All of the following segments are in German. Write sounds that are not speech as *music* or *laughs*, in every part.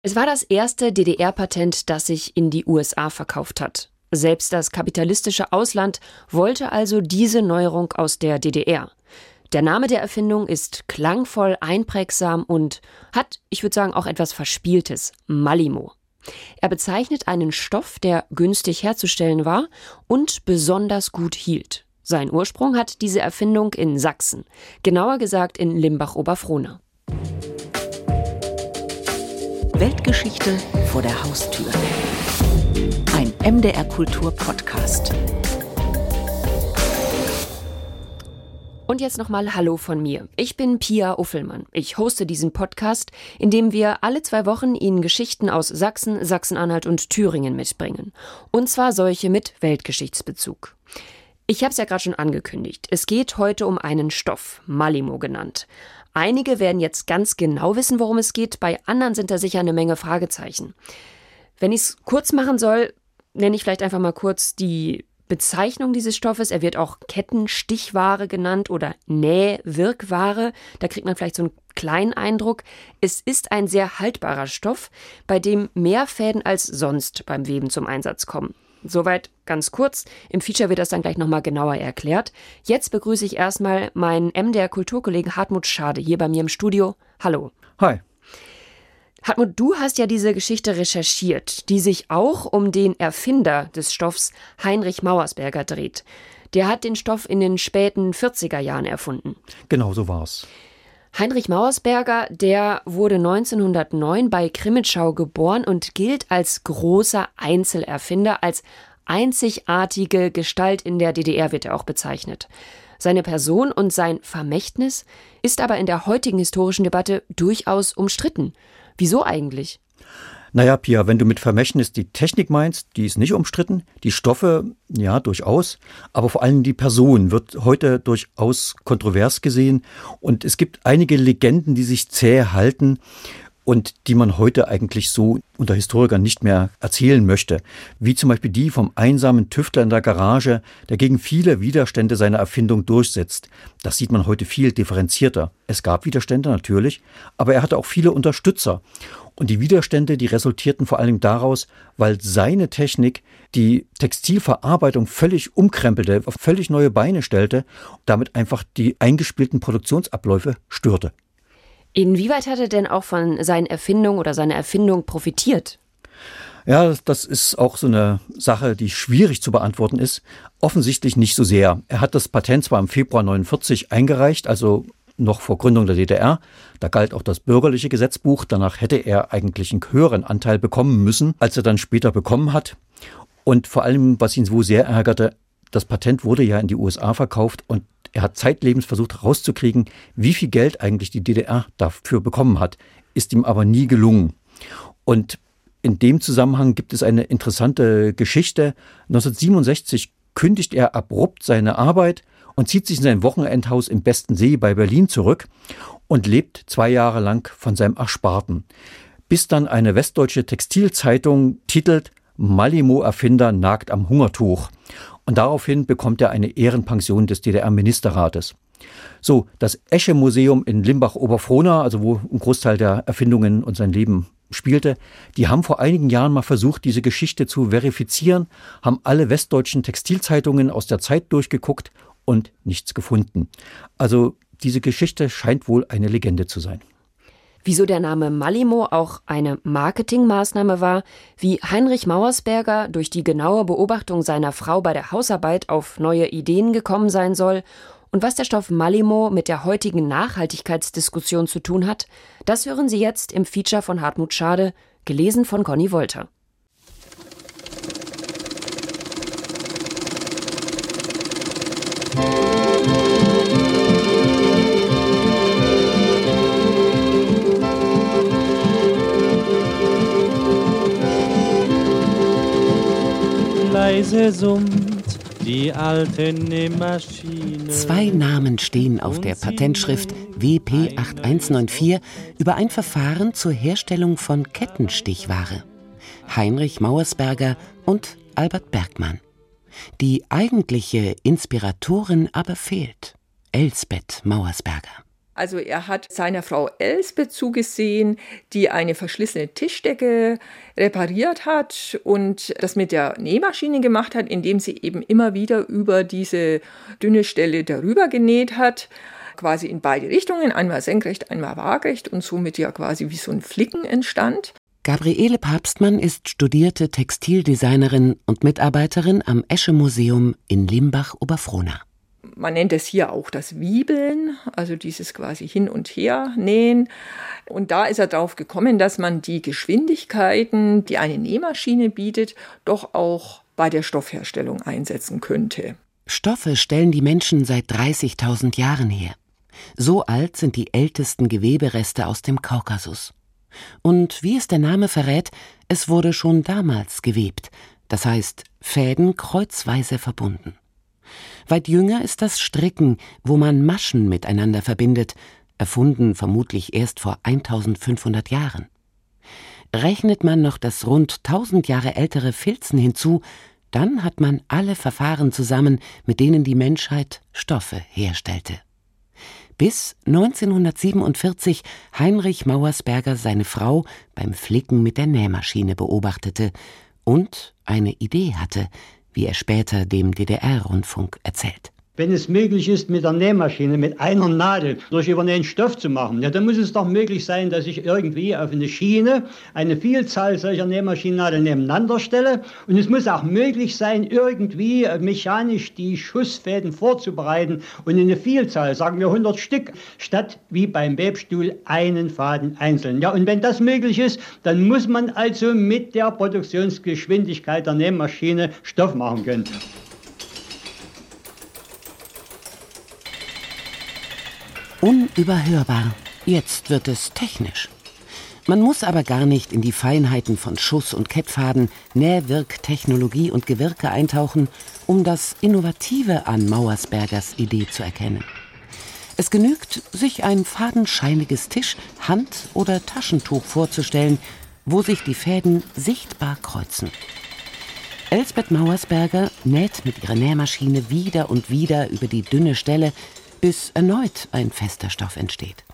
Es war das erste DDR-Patent, das sich in die USA verkauft hat. Selbst das kapitalistische Ausland wollte also diese Neuerung aus der DDR. Der Name der Erfindung ist klangvoll, einprägsam und hat, ich würde sagen, auch etwas Verspieltes. Malimo. Er bezeichnet einen Stoff, der günstig herzustellen war und besonders gut hielt. Sein Ursprung hat diese Erfindung in Sachsen, genauer gesagt in Limbach-Oberfrohna. Weltgeschichte vor der Haustür. Ein MDR Kultur Podcast. Und jetzt nochmal Hallo von mir. Ich bin Pia Uffelmann. Ich hoste diesen Podcast, in dem wir alle zwei Wochen Ihnen Geschichten aus Sachsen, Sachsen-Anhalt und Thüringen mitbringen. Und zwar solche mit Weltgeschichtsbezug. Ich habe es ja gerade schon angekündigt. Es geht heute um einen Stoff, Malimo genannt. Einige werden jetzt ganz genau wissen, worum es geht, bei anderen sind da sicher eine Menge Fragezeichen. Wenn ich es kurz machen soll, nenne ich vielleicht einfach mal kurz die Bezeichnung dieses Stoffes. Er wird auch Kettenstichware genannt oder Nähwirkware. Da kriegt man vielleicht so einen kleinen Eindruck. Es ist ein sehr haltbarer Stoff, bei dem mehr Fäden als sonst beim Weben zum Einsatz kommen. Soweit ganz kurz. Im Feature wird das dann gleich nochmal genauer erklärt. Jetzt begrüße ich erstmal meinen MDR Kulturkollegen Hartmut Schade hier bei mir im Studio. Hallo. Hi. Hartmut, du hast ja diese Geschichte recherchiert, die sich auch um den Erfinder des Stoffs Heinrich Mauersberger dreht. Der hat den Stoff in den späten 40er Jahren erfunden. Genau so war's. Heinrich Mauersberger, der wurde 1909 bei Krimitschau geboren und gilt als großer Einzelerfinder, als einzigartige Gestalt in der DDR wird er auch bezeichnet. Seine Person und sein Vermächtnis ist aber in der heutigen historischen Debatte durchaus umstritten. Wieso eigentlich? Naja, Pia, wenn du mit Vermächtnis die Technik meinst, die ist nicht umstritten. Die Stoffe, ja, durchaus. Aber vor allem die Person wird heute durchaus kontrovers gesehen. Und es gibt einige Legenden, die sich zäh halten und die man heute eigentlich so unter Historikern nicht mehr erzählen möchte. Wie zum Beispiel die vom einsamen Tüftler in der Garage, der gegen viele Widerstände seiner Erfindung durchsetzt. Das sieht man heute viel differenzierter. Es gab Widerstände natürlich, aber er hatte auch viele Unterstützer. Und die Widerstände, die resultierten vor allem daraus, weil seine Technik die Textilverarbeitung völlig umkrempelte, auf völlig neue Beine stellte, damit einfach die eingespielten Produktionsabläufe störte. Inwieweit hat er denn auch von seinen Erfindungen oder seiner Erfindung profitiert? Ja, das ist auch so eine Sache, die schwierig zu beantworten ist. Offensichtlich nicht so sehr. Er hat das Patent zwar im Februar 49 eingereicht, also noch vor Gründung der DDR. Da galt auch das bürgerliche Gesetzbuch. Danach hätte er eigentlich einen höheren Anteil bekommen müssen, als er dann später bekommen hat. Und vor allem, was ihn so sehr ärgerte, das Patent wurde ja in die USA verkauft und er hat zeitlebens versucht herauszukriegen, wie viel Geld eigentlich die DDR dafür bekommen hat, ist ihm aber nie gelungen. Und in dem Zusammenhang gibt es eine interessante Geschichte. 1967 kündigt er abrupt seine Arbeit und zieht sich in sein Wochenendhaus im Besten See bei Berlin zurück und lebt zwei Jahre lang von seinem Ersparten. Bis dann eine westdeutsche Textilzeitung titelt Malimo-Erfinder nagt am Hungertuch. Und daraufhin bekommt er eine Ehrenpension des DDR-Ministerrates. So, das Esche-Museum in Limbach-Oberfrohna, also wo ein Großteil der Erfindungen und sein Leben spielte, die haben vor einigen Jahren mal versucht, diese Geschichte zu verifizieren, haben alle westdeutschen Textilzeitungen aus der Zeit durchgeguckt und nichts gefunden. Also diese Geschichte scheint wohl eine Legende zu sein. Wieso der Name Malimo auch eine Marketingmaßnahme war, wie Heinrich Mauersberger durch die genaue Beobachtung seiner Frau bei der Hausarbeit auf neue Ideen gekommen sein soll und was der Stoff Malimo mit der heutigen Nachhaltigkeitsdiskussion zu tun hat, das hören Sie jetzt im Feature von Hartmut Schade, gelesen von Conny Wolter. Leise summt die alte Nähmaschine. Zwei Namen stehen auf der Patentschrift WP 8194 über ein Verfahren zur Herstellung von Kettenstichware. Heinrich Mauersberger und Albert Bergmann. Die eigentliche Inspiratorin aber fehlt, Elsbeth Mauersberger. Also er hat seiner Frau Elsbeth zugesehen, die eine verschlissene Tischdecke repariert hat und das mit der Nähmaschine gemacht hat, indem sie eben immer wieder über diese dünne Stelle darüber genäht hat quasi in beide Richtungen, einmal senkrecht, einmal waagerecht und somit ja quasi wie so ein Flicken entstand. Gabriele Papstmann ist studierte Textildesignerin und Mitarbeiterin am Esche Museum in Limbach-Oberfrohna. Man nennt es hier auch das Wiebeln, also dieses quasi hin und her nähen. Und da ist er darauf gekommen, dass man die Geschwindigkeiten, die eine Nähmaschine bietet, doch auch bei der Stoffherstellung einsetzen könnte. Stoffe stellen die Menschen seit 30.000 Jahren her. So alt sind die ältesten Gewebereste aus dem Kaukasus. Und wie es der Name verrät, es wurde schon damals gewebt, das heißt Fäden kreuzweise verbunden. Weit jünger ist das Stricken, wo man Maschen miteinander verbindet, erfunden vermutlich erst vor 1500 Jahren. Rechnet man noch das rund 1000 Jahre ältere Filzen hinzu, dann hat man alle Verfahren zusammen, mit denen die Menschheit Stoffe herstellte. Bis 1947 Heinrich Mauersberger seine Frau beim Flicken mit der Nähmaschine beobachtete und eine Idee hatte, wie er später dem DDR-Rundfunk erzählt. Wenn es möglich ist, mit der Nähmaschine, mit einer Nadel durch übernähen Stoff zu machen, ja, dann muss es doch möglich sein, dass ich irgendwie auf eine Schiene eine Vielzahl solcher Nähmaschinennadeln nebeneinander stelle. Und es muss auch möglich sein, irgendwie mechanisch die Schussfäden vorzubereiten und in eine Vielzahl, sagen wir 100 Stück, statt wie beim Webstuhl einen Faden einzeln. Ja, und wenn das möglich ist, dann muss man also mit der Produktionsgeschwindigkeit der Nähmaschine Stoff machen können. Unüberhörbar. Jetzt wird es technisch. Man muss aber gar nicht in die Feinheiten von Schuss- und Kettfaden, Nähwirktechnologie und Gewirke eintauchen, um das Innovative an Mauersbergers Idee zu erkennen. Es genügt, sich ein fadenscheiniges Tisch-, Hand- oder Taschentuch vorzustellen, wo sich die Fäden sichtbar kreuzen. Elsbeth Mauersberger näht mit ihrer Nähmaschine wieder und wieder über die dünne Stelle, bis erneut ein fester Stoff entsteht.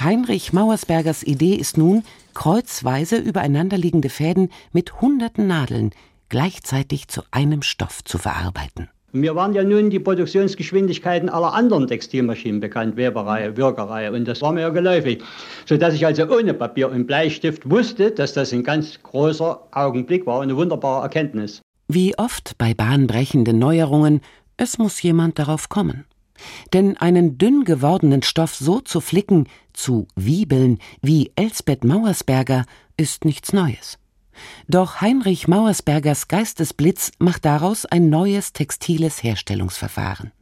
Heinrich Mauersbergers Idee ist nun, kreuzweise übereinanderliegende Fäden mit hunderten Nadeln gleichzeitig zu einem Stoff zu verarbeiten. Mir waren ja nun die Produktionsgeschwindigkeiten aller anderen Textilmaschinen bekannt, Weberei, Würgerei, und das war mir ja geläufig. Sodass ich also ohne Papier und Bleistift wusste, dass das ein ganz großer Augenblick war, eine wunderbare Erkenntnis. Wie oft bei bahnbrechenden Neuerungen, es muss jemand darauf kommen. Denn einen dünn gewordenen Stoff so zu flicken, zu wiebeln, wie Elsbeth Mauersberger, ist nichts Neues. Doch Heinrich Mauersbergers Geistesblitz macht daraus ein neues textiles Herstellungsverfahren.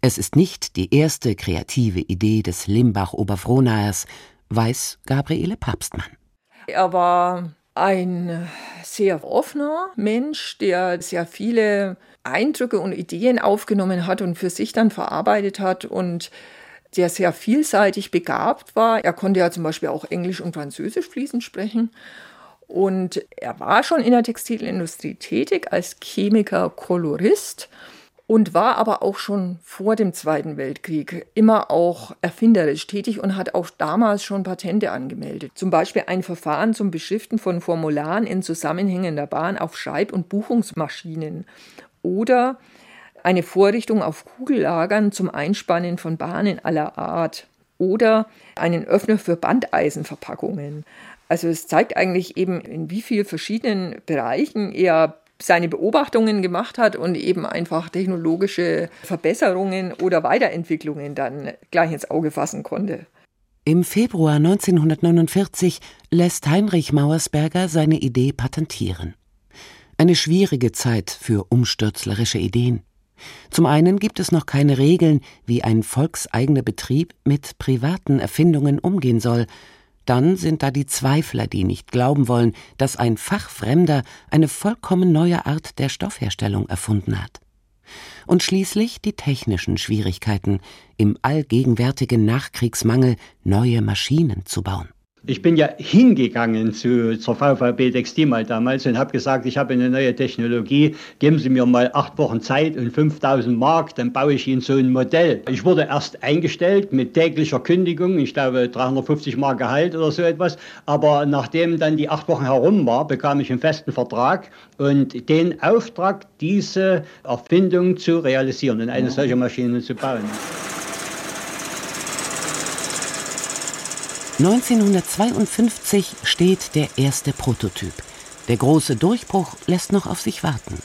Es ist nicht die erste kreative Idee des Limbach-Oberfrohnayers, weiß Gabriele Papstmann. Er war ein sehr offener Mensch, der sehr viele Eindrücke und Ideen aufgenommen hat und für sich dann verarbeitet hat und der sehr vielseitig begabt war. Er konnte ja zum Beispiel auch Englisch und Französisch fließend sprechen. Und er war schon in der Textilindustrie tätig als Chemiker, Kolorist und war aber auch schon vor dem Zweiten Weltkrieg immer auch erfinderisch tätig und hat auch damals schon Patente angemeldet. Zum Beispiel ein Verfahren zum Beschriften von Formularen in zusammenhängender Bahn auf Schreib- und Buchungsmaschinen oder eine Vorrichtung auf Kugellagern zum Einspannen von Bahnen aller Art oder einen Öffner für Bandeisenverpackungen. Also es zeigt eigentlich eben, in wie vielen verschiedenen Bereichen er seine Beobachtungen gemacht hat und eben einfach technologische Verbesserungen oder Weiterentwicklungen dann gleich ins Auge fassen konnte. Im Februar 1949 lässt Heinrich Mauersberger seine Idee patentieren. Eine schwierige Zeit für umstürzlerische Ideen. Zum einen gibt es noch keine Regeln, wie ein volkseigener Betrieb mit privaten Erfindungen umgehen soll, dann sind da die Zweifler, die nicht glauben wollen, dass ein Fachfremder eine vollkommen neue Art der Stoffherstellung erfunden hat. Und schließlich die technischen Schwierigkeiten, im allgegenwärtigen Nachkriegsmangel neue Maschinen zu bauen. Ich bin ja hingegangen zu, zur VVB Textilmal damals und habe gesagt, ich habe eine neue Technologie, geben Sie mir mal acht Wochen Zeit und 5000 Mark, dann baue ich Ihnen so ein Modell. Ich wurde erst eingestellt mit täglicher Kündigung, ich glaube 350 Mark Gehalt oder so etwas, aber nachdem dann die acht Wochen herum war, bekam ich einen festen Vertrag und den Auftrag, diese Erfindung zu realisieren und eine solche Maschine zu bauen. 1952 steht der erste Prototyp. Der große Durchbruch lässt noch auf sich warten.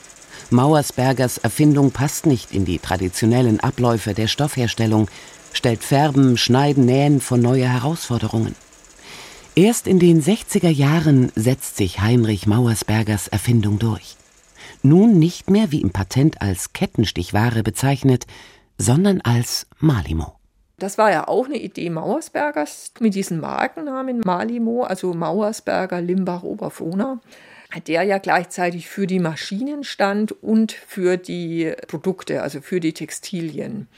Mauersbergers Erfindung passt nicht in die traditionellen Abläufe der Stoffherstellung, stellt Färben, Schneiden, Nähen vor neue Herausforderungen. Erst in den 60er Jahren setzt sich Heinrich Mauersbergers Erfindung durch. Nun nicht mehr wie im Patent als Kettenstichware bezeichnet, sondern als Malimo. Das war ja auch eine Idee Mauersbergers mit diesem Markennamen Malimo, also Mauersberger Limbach Oberfrohna, der ja gleichzeitig für die Maschinen stand und für die Produkte, also für die Textilien.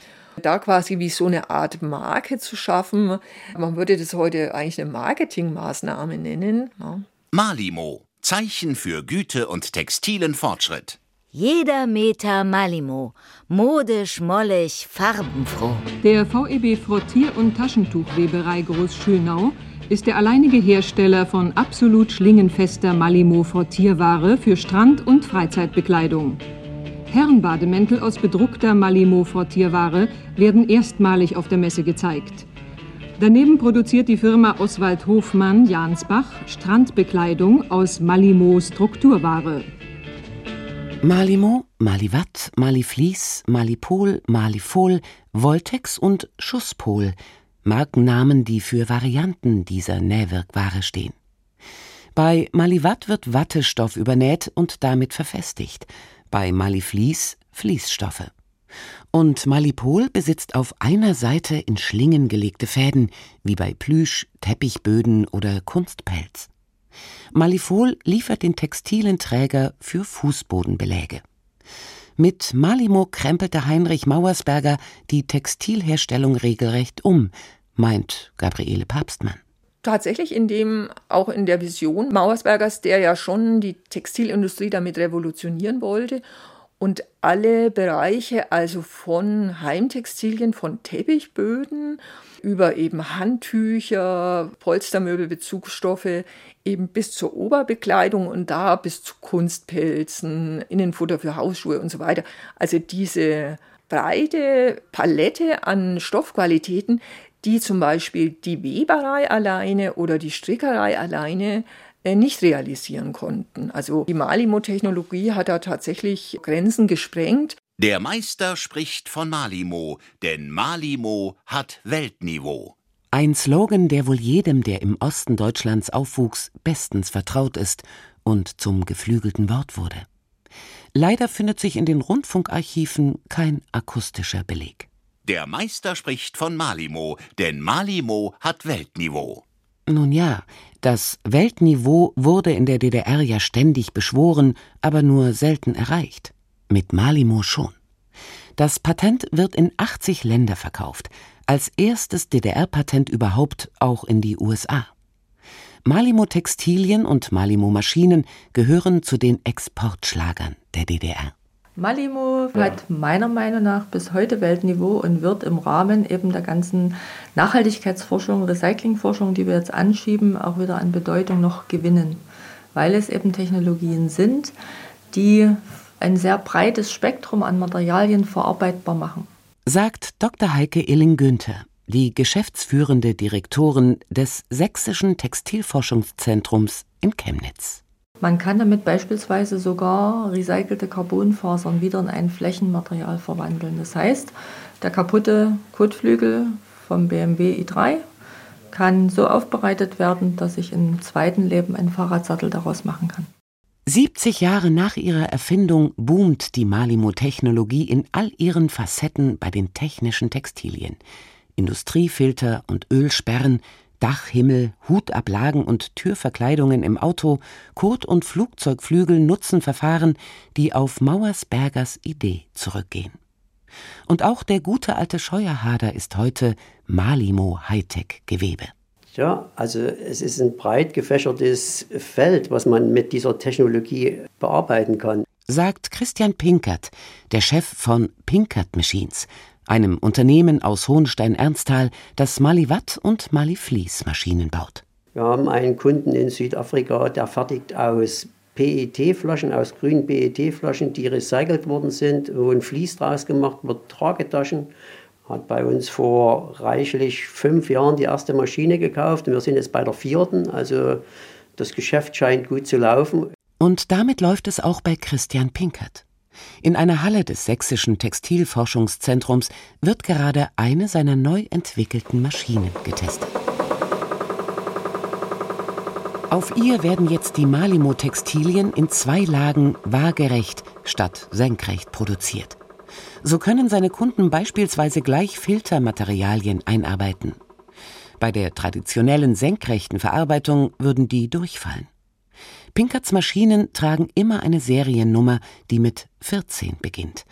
Da quasi wie so eine Art Marke zu schaffen, man würde das heute eigentlich eine Marketingmaßnahme nennen. Ja. Malimo, Zeichen für Güte und textilen Fortschritt. Jeder Meter Malimo. Modisch, mollig, farbenfroh. Der VEB Frottier- und Taschentuchweberei Groß-Schönau ist der alleinige Hersteller von absolut schlingenfester Malimo-Frottierware für Strand- und Freizeitbekleidung. Herrenbademäntel aus bedruckter Malimo-Frottierware werden erstmalig auf der Messe gezeigt. Daneben produziert die Firma Oswald Hofmann Jansbach Strandbekleidung aus Malimo-Strukturware. Malimo, Maliwatt, Maliflies, Malipol, Malifol, Voltex und Schusspol, Markennamen, die für Varianten dieser Nähwirkware stehen. Bei Maliwatt wird Wattestoff übernäht und damit verfestigt, bei Maliflies Fließstoffe. Und Malipol besitzt auf einer Seite in Schlingen gelegte Fäden, wie bei Plüsch, Teppichböden oder Kunstpelz. Malifol liefert den textilen Träger für Fußbodenbeläge. Mit Malimo krempelte Heinrich Mauersberger die Textilherstellung regelrecht um, meint Gabriele Papstmann. Tatsächlich in dem, auch in der Vision Mauersbergers, der ja schon die Textilindustrie damit revolutionieren wollte und alle Bereiche, also von Heimtextilien, von Teppichböden über eben Handtücher, Polstermöbel, Bezugsstoffe, eben bis zur Oberbekleidung und da bis zu Kunstpelzen, Innenfutter für Hausschuhe und so weiter. Also diese breite Palette an Stoffqualitäten, die zum Beispiel die Weberei alleine oder die Strickerei alleine nicht realisieren konnten. Also die Malimo-Technologie hat da tatsächlich Grenzen gesprengt. Der Meister spricht von Malimo, denn Malimo hat Weltniveau. Ein Slogan, der wohl jedem, der im Osten Deutschlands aufwuchs, bestens vertraut ist und zum geflügelten Wort wurde. Leider findet sich in den Rundfunkarchiven kein akustischer Beleg. Der Meister spricht von Malimo, denn Malimo hat Weltniveau. Nun ja, das Weltniveau wurde in der DDR ja ständig beschworen, aber nur selten erreicht. Mit Malimo schon. Das Patent wird in 80 Länder verkauft, als erstes DDR-Patent überhaupt auch in die USA. Malimo Textilien und Malimo Maschinen gehören zu den Exportschlagern der DDR. Malimo hat meiner Meinung nach bis heute Weltniveau und wird im Rahmen eben der ganzen Nachhaltigkeitsforschung, Recyclingforschung, die wir jetzt anschieben, auch wieder an Bedeutung noch gewinnen, weil es eben Technologien sind, die ein sehr breites Spektrum an Materialien verarbeitbar machen sagt Dr. Heike Illing-Günther, die geschäftsführende Direktorin des Sächsischen Textilforschungszentrums in Chemnitz. Man kann damit beispielsweise sogar recycelte Carbonfasern wieder in ein Flächenmaterial verwandeln. Das heißt, der kaputte Kotflügel vom BMW i3 kann so aufbereitet werden, dass ich im zweiten Leben einen Fahrradsattel daraus machen kann. 70 Jahre nach ihrer Erfindung boomt die Malimo-Technologie in all ihren Facetten bei den technischen Textilien. Industriefilter und Ölsperren, Dachhimmel, Hutablagen und Türverkleidungen im Auto, Kot- und Flugzeugflügel nutzen Verfahren, die auf Mauersbergers Idee zurückgehen. Und auch der gute alte Scheuerhader ist heute Malimo Hightech Gewebe. Ja, also es ist ein breit gefächertes Feld, was man mit dieser Technologie bearbeiten kann. Sagt Christian Pinkert, der Chef von Pinkert Machines, einem Unternehmen aus Hohenstein-Ernsthal, das Maliwatt und Maliflies Maschinen baut. Wir haben einen Kunden in Südafrika, der fertigt aus PET-Flaschen, aus grünen PET-Flaschen, die recycelt worden sind, wo ein Vlies draus gemacht wird, Tragetaschen hat bei uns vor reichlich fünf Jahren die erste Maschine gekauft und wir sind jetzt bei der vierten. Also das Geschäft scheint gut zu laufen. Und damit läuft es auch bei Christian Pinkert. In einer Halle des Sächsischen Textilforschungszentrums wird gerade eine seiner neu entwickelten Maschinen getestet. Auf ihr werden jetzt die Malimo-Textilien in zwei Lagen waagerecht statt senkrecht produziert. So können seine Kunden beispielsweise gleich Filtermaterialien einarbeiten. Bei der traditionellen senkrechten Verarbeitung würden die durchfallen. Pinkerts Maschinen tragen immer eine Seriennummer, die mit 14 beginnt.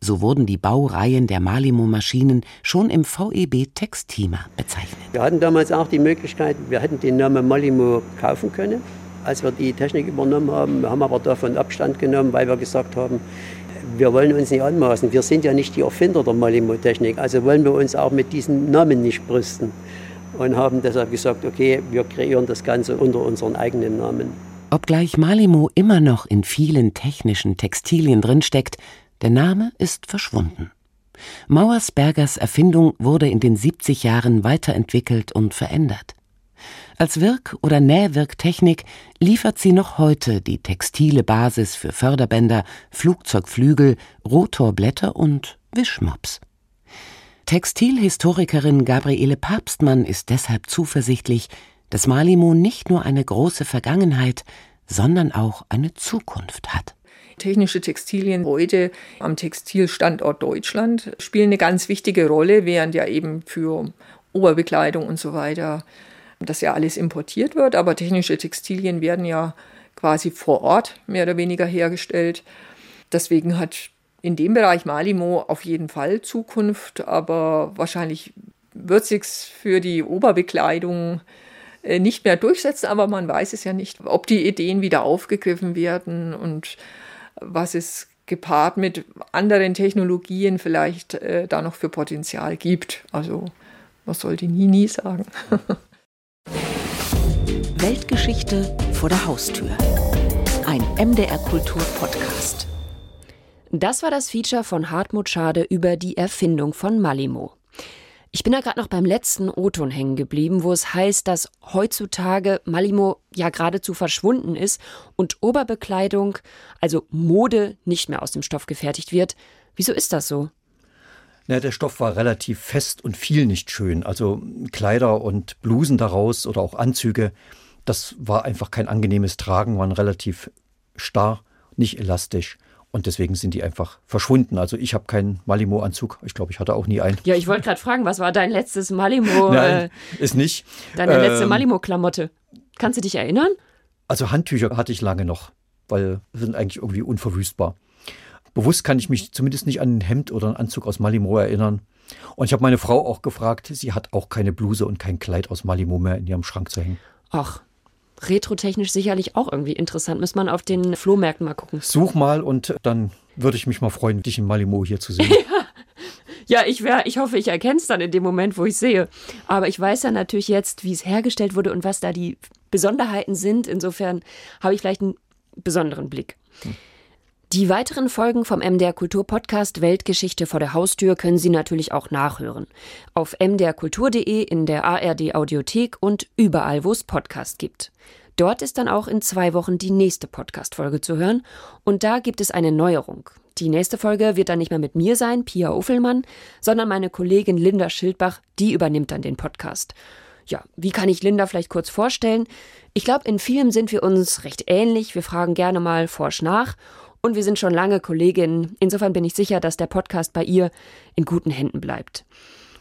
So wurden die Baureihen der Malimo-Maschinen schon im VEB Textima bezeichnet. Wir hatten damals auch die Möglichkeit, wir hätten den Namen Malimo kaufen können, als wir die Technik übernommen haben. Wir haben aber davon Abstand genommen, weil wir gesagt haben, wir wollen uns nicht anmaßen. Wir sind ja nicht die Erfinder der Malimo-Technik, also wollen wir uns auch mit diesem Namen nicht brüsten. Und haben deshalb gesagt, okay, wir kreieren das Ganze unter unseren eigenen Namen. Obgleich Malimo immer noch in vielen technischen Textilien drinsteckt, der Name ist verschwunden. Mauersbergers Erfindung wurde in den 70 Jahren weiterentwickelt und verändert. Als Wirk- oder Nähwirktechnik liefert sie noch heute die textile Basis für Förderbänder, Flugzeugflügel, Rotorblätter und Wischmops. Textilhistorikerin Gabriele Papstmann ist deshalb zuversichtlich, dass Malimo nicht nur eine große Vergangenheit, sondern auch eine Zukunft hat. Technische Textilien heute am Textilstandort Deutschland spielen eine ganz wichtige Rolle, während ja eben für Oberbekleidung und so weiter dass ja alles importiert wird, aber technische Textilien werden ja quasi vor Ort mehr oder weniger hergestellt. Deswegen hat in dem Bereich Malimo auf jeden Fall Zukunft, aber wahrscheinlich wird sich's für die Oberbekleidung nicht mehr durchsetzen, aber man weiß es ja nicht, ob die Ideen wieder aufgegriffen werden und was es gepaart mit anderen Technologien vielleicht äh, da noch für Potenzial gibt. Also was sollte nie nie sagen. *laughs* Weltgeschichte vor der Haustür. Ein MDR Kultur Podcast. Das war das Feature von Hartmut Schade über die Erfindung von Malimo. Ich bin da gerade noch beim letzten O-Ton hängen geblieben, wo es heißt, dass heutzutage Malimo ja geradezu verschwunden ist und Oberbekleidung, also Mode, nicht mehr aus dem Stoff gefertigt wird. Wieso ist das so? Ja, der Stoff war relativ fest und viel nicht schön. Also Kleider und Blusen daraus oder auch Anzüge, das war einfach kein angenehmes Tragen, waren relativ starr, nicht elastisch. Und deswegen sind die einfach verschwunden. Also ich habe keinen Malimo-Anzug. Ich glaube, ich hatte auch nie einen. Ja, ich wollte gerade fragen, was war dein letztes Malimo? *laughs* Nein, äh, ist nicht. Deine ähm, letzte Malimo-Klamotte. Kannst du dich erinnern? Also Handtücher hatte ich lange noch, weil sie sind eigentlich irgendwie unverwüstbar. Bewusst kann ich mich zumindest nicht an ein Hemd oder einen Anzug aus Malimo erinnern. Und ich habe meine Frau auch gefragt, sie hat auch keine Bluse und kein Kleid aus Malimo mehr in ihrem Schrank zu hängen. Ach, retrotechnisch sicherlich auch irgendwie interessant. Muss man auf den Flohmärkten mal gucken. Such mal und dann würde ich mich mal freuen, dich in Malimo hier zu sehen. *laughs* ja, ich, wär, ich hoffe, ich erkenne es dann in dem Moment, wo ich sehe. Aber ich weiß ja natürlich jetzt, wie es hergestellt wurde und was da die Besonderheiten sind. Insofern habe ich vielleicht einen besonderen Blick. Hm. Die weiteren Folgen vom MDR Kultur Podcast Weltgeschichte vor der Haustür können Sie natürlich auch nachhören. Auf mdrkultur.de, in der ARD Audiothek und überall, wo es Podcast gibt. Dort ist dann auch in zwei Wochen die nächste Podcast-Folge zu hören. Und da gibt es eine Neuerung. Die nächste Folge wird dann nicht mehr mit mir sein, Pia Uffelmann, sondern meine Kollegin Linda Schildbach, die übernimmt dann den Podcast. Ja, wie kann ich Linda vielleicht kurz vorstellen? Ich glaube, in vielem sind wir uns recht ähnlich. Wir fragen gerne mal forsch nach und wir sind schon lange Kolleginnen. Insofern bin ich sicher, dass der Podcast bei ihr in guten Händen bleibt.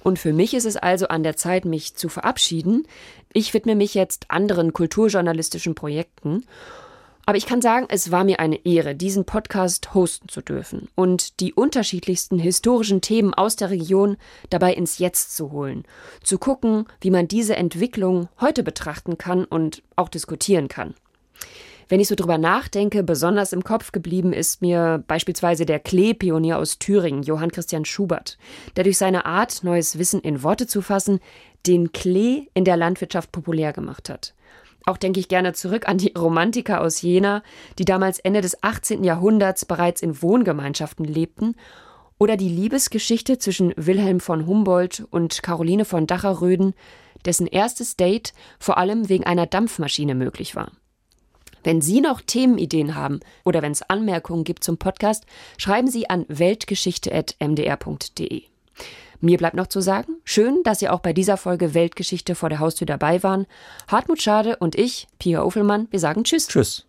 Und für mich ist es also an der Zeit, mich zu verabschieden. Ich widme mich jetzt anderen kulturjournalistischen Projekten. Aber ich kann sagen, es war mir eine Ehre, diesen Podcast hosten zu dürfen und die unterschiedlichsten historischen Themen aus der Region dabei ins Jetzt zu holen, zu gucken, wie man diese Entwicklung heute betrachten kann und auch diskutieren kann. Wenn ich so drüber nachdenke, besonders im Kopf geblieben ist mir beispielsweise der Klee-Pionier aus Thüringen, Johann Christian Schubert, der durch seine Art, neues Wissen in Worte zu fassen, den Klee in der Landwirtschaft populär gemacht hat. Auch denke ich gerne zurück an die Romantiker aus Jena, die damals Ende des 18. Jahrhunderts bereits in Wohngemeinschaften lebten, oder die Liebesgeschichte zwischen Wilhelm von Humboldt und Caroline von Dacherröden, dessen erstes Date vor allem wegen einer Dampfmaschine möglich war. Wenn Sie noch Themenideen haben oder wenn es Anmerkungen gibt zum Podcast, schreiben Sie an weltgeschichte.mdr.de. Mir bleibt noch zu sagen, schön, dass Sie auch bei dieser Folge Weltgeschichte vor der Haustür dabei waren. Hartmut Schade und ich, Pia Offelmann, wir sagen Tschüss. Tschüss.